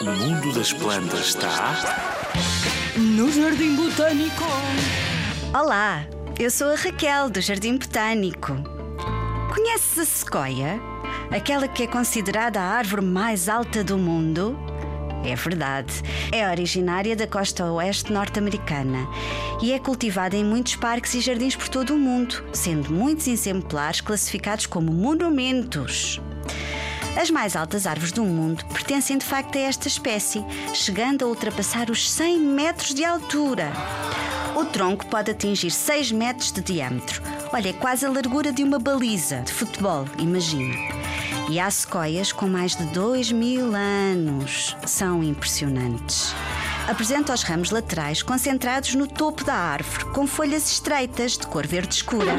O mundo das plantas está. No Jardim Botânico. Olá, eu sou a Raquel do Jardim Botânico. Conheces a sequoia? Aquela que é considerada a árvore mais alta do mundo? É verdade. É originária da costa oeste norte-americana e é cultivada em muitos parques e jardins por todo o mundo, sendo muitos exemplares classificados como monumentos. As mais altas árvores do mundo pertencem de facto a esta espécie, chegando a ultrapassar os 100 metros de altura. O tronco pode atingir 6 metros de diâmetro. Olha, é quase a largura de uma baliza de futebol, imagina. E há sequoias com mais de 2 mil anos. São impressionantes. Apresenta os ramos laterais concentrados no topo da árvore, com folhas estreitas de cor verde escura.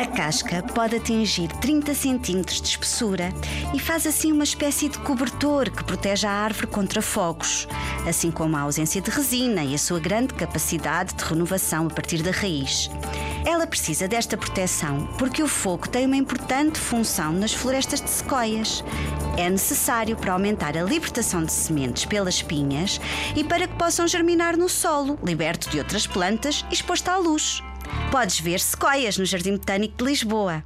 A casca pode atingir 30 centímetros de espessura e faz assim uma espécie de cobertor que protege a árvore contra fogos, assim como a ausência de resina e a sua grande capacidade de renovação a partir da raiz. Ela precisa desta proteção porque o fogo tem uma importante função nas florestas de sequoias. É necessário para aumentar a libertação de sementes pelas pinhas e para que possam germinar no solo, liberto de outras plantas e exposto à luz. Podes ver sequoias no Jardim Botânico de Lisboa.